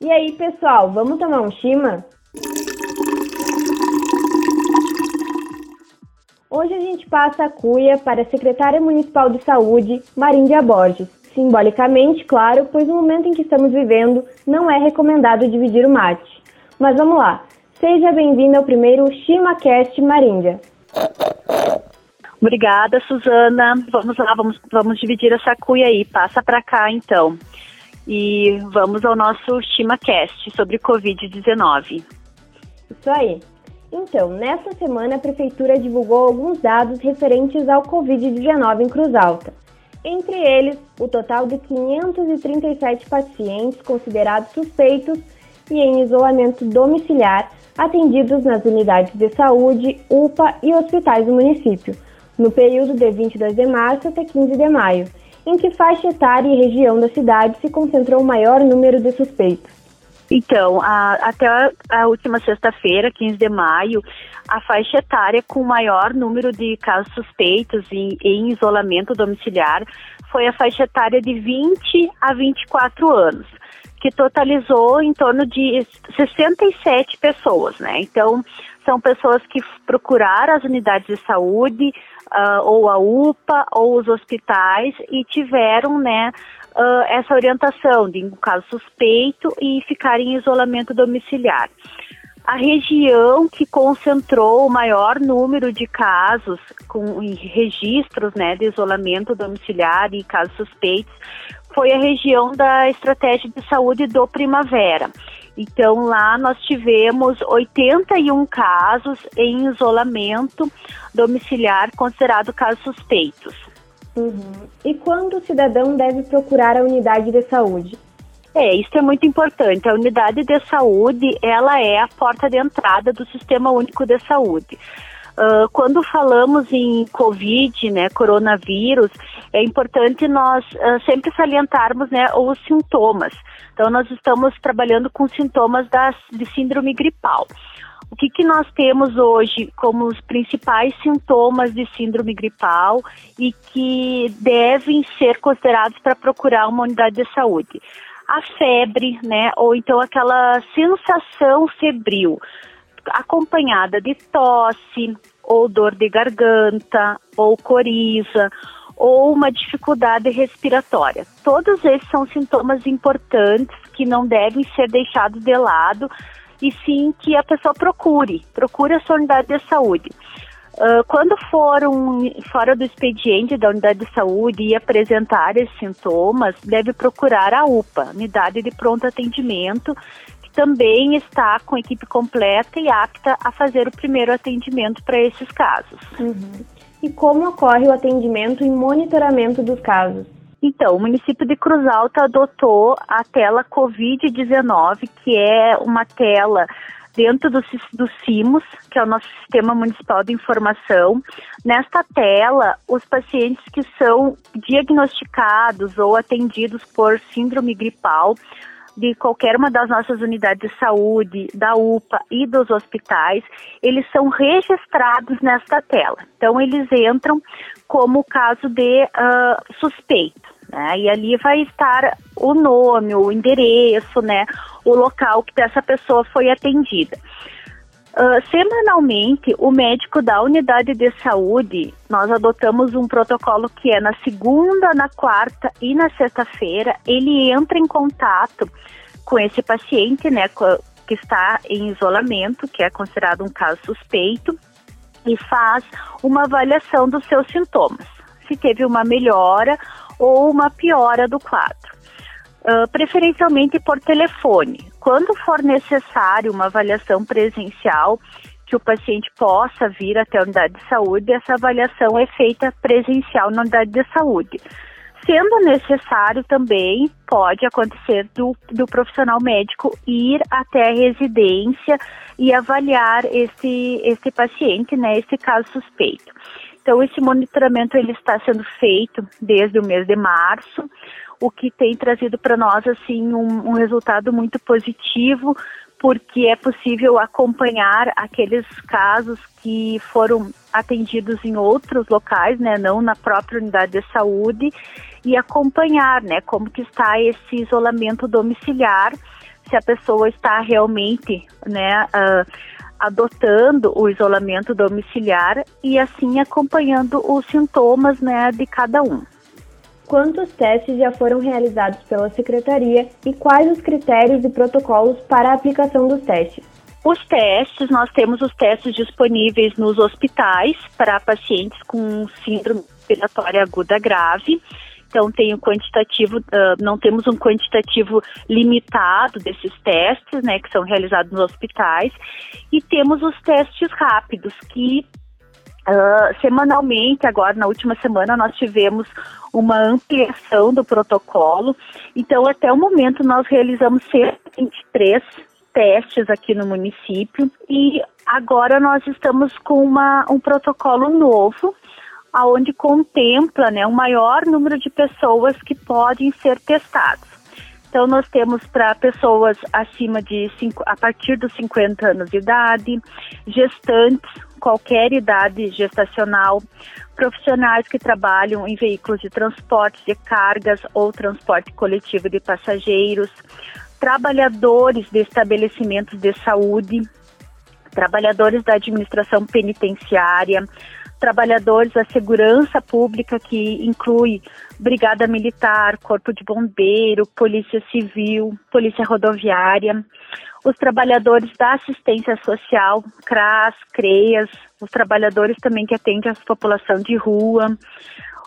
E aí, pessoal, vamos tomar um chima? Hoje a gente passa a cuia para a secretária municipal de saúde, Maríndia Borges. Simbolicamente, claro, pois no momento em que estamos vivendo, não é recomendado dividir o mate. Mas vamos lá. Seja bem-vinda ao primeiro ChimaCast Maríndia. Obrigada, Suzana. Vamos lá, vamos, vamos dividir essa cuia aí. Passa para cá, então e vamos ao nosso ChimaCast sobre Covid-19. Isso aí. Então, nesta semana a Prefeitura divulgou alguns dados referentes ao Covid-19 em Cruz Alta. Entre eles, o total de 537 pacientes considerados suspeitos e em isolamento domiciliar atendidos nas unidades de saúde, UPA e hospitais do município, no período de 22 de março até 15 de maio, em que faixa etária e região da cidade se concentrou o maior número de suspeitos? Então, a, até a, a última sexta-feira, 15 de maio, a faixa etária com o maior número de casos suspeitos em, em isolamento domiciliar foi a faixa etária de 20 a 24 anos que totalizou em torno de 67 pessoas, né? Então, são pessoas que procuraram as unidades de saúde, uh, ou a UPA, ou os hospitais, e tiveram, né, uh, essa orientação de, um caso suspeito, e ficar em isolamento domiciliar. A região que concentrou o maior número de casos com registros né, de isolamento domiciliar e casos suspeitos foi a região da estratégia de saúde do Primavera. Então lá nós tivemos 81 casos em isolamento domiciliar considerado casos suspeitos. Uhum. E quando o cidadão deve procurar a unidade de saúde? É, isso é muito importante. A unidade de saúde, ela é a porta de entrada do Sistema Único de Saúde. Uh, quando falamos em Covid, né, coronavírus, é importante nós uh, sempre salientarmos né, os sintomas. Então, nós estamos trabalhando com sintomas das, de síndrome gripal. O que, que nós temos hoje como os principais sintomas de síndrome gripal e que devem ser considerados para procurar uma unidade de saúde? A febre, né, ou então aquela sensação febril acompanhada de tosse, ou dor de garganta, ou coriza, ou uma dificuldade respiratória. Todos esses são sintomas importantes que não devem ser deixados de lado e sim que a pessoa procure, procure a sua unidade de saúde. Uh, quando for um, fora do expediente da unidade de saúde e apresentar esses sintomas, deve procurar a UPA, Unidade de Pronto Atendimento, também está com equipe completa e apta a fazer o primeiro atendimento para esses casos. Uhum. E como ocorre o atendimento e monitoramento dos casos? Então, o município de Cruz Alta adotou a tela Covid-19, que é uma tela dentro do, do CIMOS, que é o nosso Sistema Municipal de Informação. Nesta tela, os pacientes que são diagnosticados ou atendidos por síndrome gripal de qualquer uma das nossas unidades de saúde, da UPA e dos hospitais, eles são registrados nesta tela. Então, eles entram como caso de uh, suspeito. Né? E ali vai estar o nome, o endereço, né? o local que essa pessoa foi atendida. Uh, semanalmente, o médico da unidade de saúde, nós adotamos um protocolo que é na segunda, na quarta e na sexta-feira, ele entra em contato com esse paciente, né, que está em isolamento, que é considerado um caso suspeito, e faz uma avaliação dos seus sintomas, se teve uma melhora ou uma piora do quadro. Uh, preferencialmente por telefone. Quando for necessário uma avaliação presencial, que o paciente possa vir até a unidade de saúde, essa avaliação é feita presencial na unidade de saúde. Sendo necessário também, pode acontecer do, do profissional médico ir até a residência e avaliar esse, esse paciente, né, esse caso suspeito. Então, esse monitoramento ele está sendo feito desde o mês de março o que tem trazido para nós assim um, um resultado muito positivo, porque é possível acompanhar aqueles casos que foram atendidos em outros locais, né, não na própria unidade de saúde, e acompanhar, né, como que está esse isolamento domiciliar, se a pessoa está realmente, né, uh, adotando o isolamento domiciliar e assim acompanhando os sintomas, né, de cada um. Quantos testes já foram realizados pela Secretaria e quais os critérios e protocolos para a aplicação dos testes? Os testes, nós temos os testes disponíveis nos hospitais para pacientes com síndrome respiratória aguda grave. Então tem um quantitativo, uh, não temos um quantitativo limitado desses testes, né, que são realizados nos hospitais, e temos os testes rápidos que Uh, semanalmente, agora na última semana, nós tivemos uma ampliação do protocolo. Então, até o momento, nós realizamos 123 testes aqui no município e agora nós estamos com uma, um protocolo novo aonde contempla né, um maior número de pessoas que podem ser testadas. Então nós temos para pessoas acima de cinco, a partir dos 50 anos de idade, gestantes, qualquer idade gestacional, profissionais que trabalham em veículos de transporte de cargas ou transporte coletivo de passageiros, trabalhadores de estabelecimentos de saúde, trabalhadores da administração penitenciária, trabalhadores da segurança pública, que inclui Brigada Militar, Corpo de Bombeiro, Polícia Civil, Polícia Rodoviária, os trabalhadores da assistência social, CRAS, CREAS, os trabalhadores também que atendem a população de rua,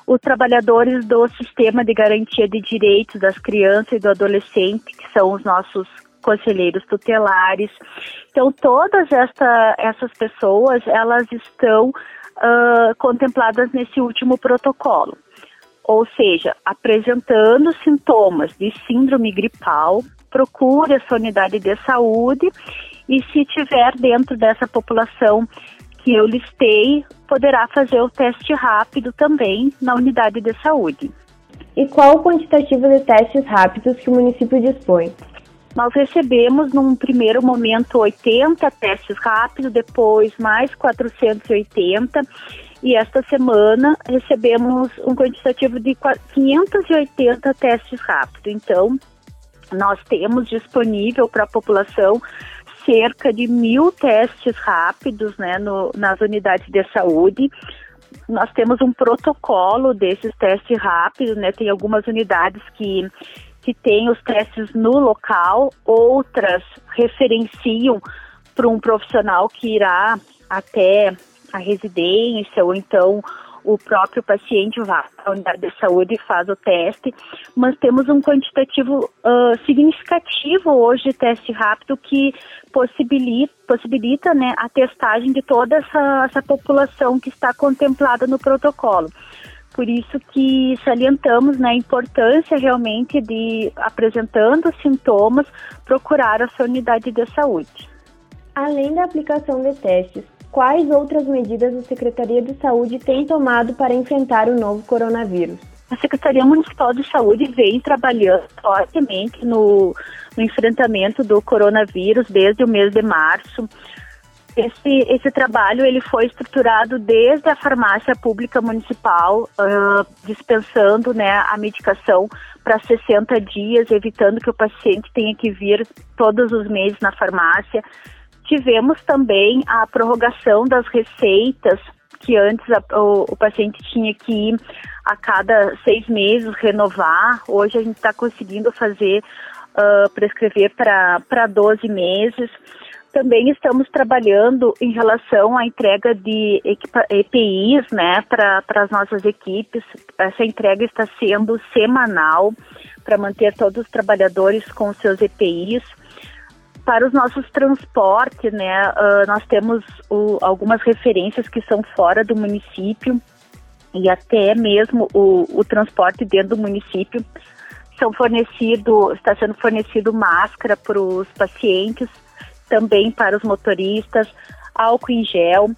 os trabalhadores do sistema de garantia de direitos das crianças e do adolescente, que são os nossos conselheiros tutelares. Então, todas esta, essas pessoas, elas estão uh, contempladas nesse último protocolo. Ou seja, apresentando sintomas de síndrome gripal, procure a sua unidade de saúde e se tiver dentro dessa população que eu listei, poderá fazer o teste rápido também na unidade de saúde. E qual o quantitativo de testes rápidos que o município dispõe? Nós recebemos num primeiro momento 80 testes rápidos, depois mais 480 e esta semana recebemos um quantitativo de 580 testes rápidos. Então, nós temos disponível para a população cerca de mil testes rápidos né, no, nas unidades de saúde. Nós temos um protocolo desses testes rápidos, né? Tem algumas unidades que, que têm os testes no local, outras referenciam para um profissional que irá até a residência ou então o próprio paciente vai à unidade de saúde e faz o teste, mas temos um quantitativo uh, significativo hoje de teste rápido que possibilita, possibilita né, a testagem de toda essa, essa população que está contemplada no protocolo. Por isso que salientamos né, a importância realmente de, apresentando sintomas, procurar a sua unidade de saúde. Além da aplicação de testes, quais outras medidas a Secretaria de Saúde tem tomado para enfrentar o novo coronavírus? A Secretaria Municipal de Saúde vem trabalhando fortemente no, no enfrentamento do coronavírus desde o mês de março. Esse, esse trabalho ele foi estruturado desde a farmácia pública municipal, uh, dispensando né, a medicação para 60 dias, evitando que o paciente tenha que vir todos os meses na farmácia. Tivemos também a prorrogação das receitas, que antes a, o, o, paciente tinha que ir a cada seis meses renovar. Hoje a gente está conseguindo fazer, uh, prescrever para 12 meses. Também estamos trabalhando em relação à entrega de EPIs né, para as nossas equipes. Essa entrega está sendo semanal para manter todos os trabalhadores com seus EPIs para os nossos transportes, né, uh, nós temos o, algumas referências que são fora do município e até mesmo o, o transporte dentro do município são fornecido, está sendo fornecido máscara para os pacientes, também para os motoristas, álcool em gel.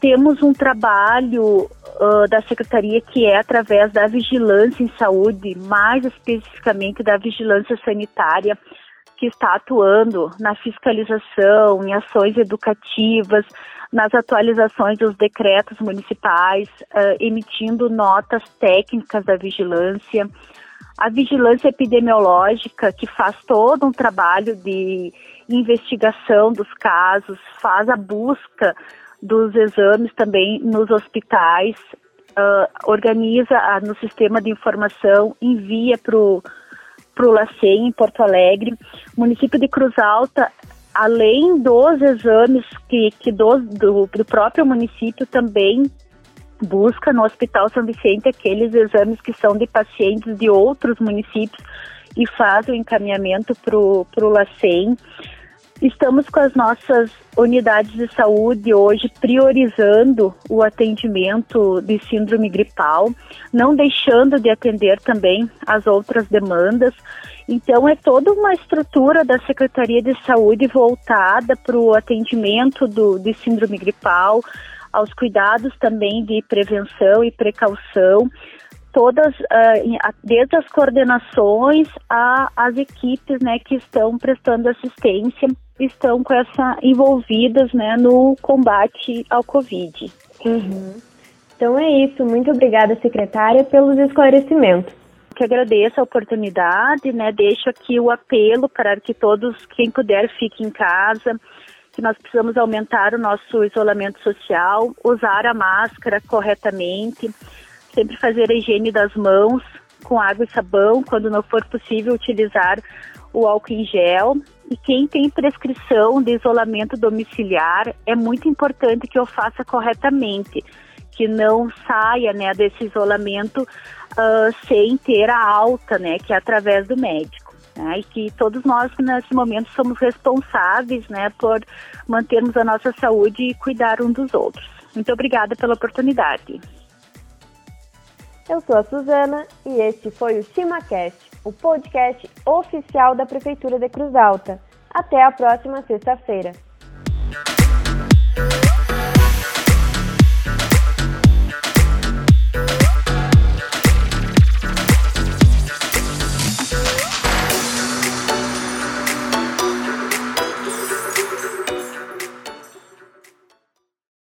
Temos um trabalho uh, da secretaria que é através da vigilância em saúde, mais especificamente da vigilância sanitária, que está atuando na fiscalização, em ações educativas, nas atualizações dos decretos municipais, uh, emitindo notas técnicas da vigilância, a vigilância epidemiológica, que faz todo um trabalho de investigação dos casos, faz a busca dos exames também nos hospitais, uh, organiza uh, no sistema de informação, envia para o LACEN em Porto Alegre. O município de Cruz Alta, além dos exames que, que do, do, do próprio município, também busca no Hospital São Vicente aqueles exames que são de pacientes de outros municípios e faz o encaminhamento para o LACEN. Estamos com as nossas unidades de saúde hoje priorizando o atendimento de síndrome gripal, não deixando de atender também as outras demandas. Então, é toda uma estrutura da Secretaria de Saúde voltada para o atendimento do, de síndrome gripal, aos cuidados também de prevenção e precaução, todas, uh, desde as coordenações às equipes né, que estão prestando assistência estão com essa envolvidas né, no combate ao Covid. Uhum. Então é isso. Muito obrigada, secretária, pelos esclarecimentos. Que agradeço a oportunidade, né? Deixo aqui o apelo para que todos, quem puder, fique em casa, que nós precisamos aumentar o nosso isolamento social, usar a máscara corretamente, sempre fazer a higiene das mãos com água e sabão, quando não for possível utilizar o álcool em gel. E quem tem prescrição de isolamento domiciliar, é muito importante que eu faça corretamente, que não saia né, desse isolamento uh, sem ter a alta, né, que é através do médico. Né, e que todos nós, nesse momento, somos responsáveis né, por mantermos a nossa saúde e cuidar um dos outros. Muito obrigada pela oportunidade. Eu sou a Suzana e este foi o ChimaCast o podcast oficial da Prefeitura de Cruz Alta. Até a próxima sexta-feira.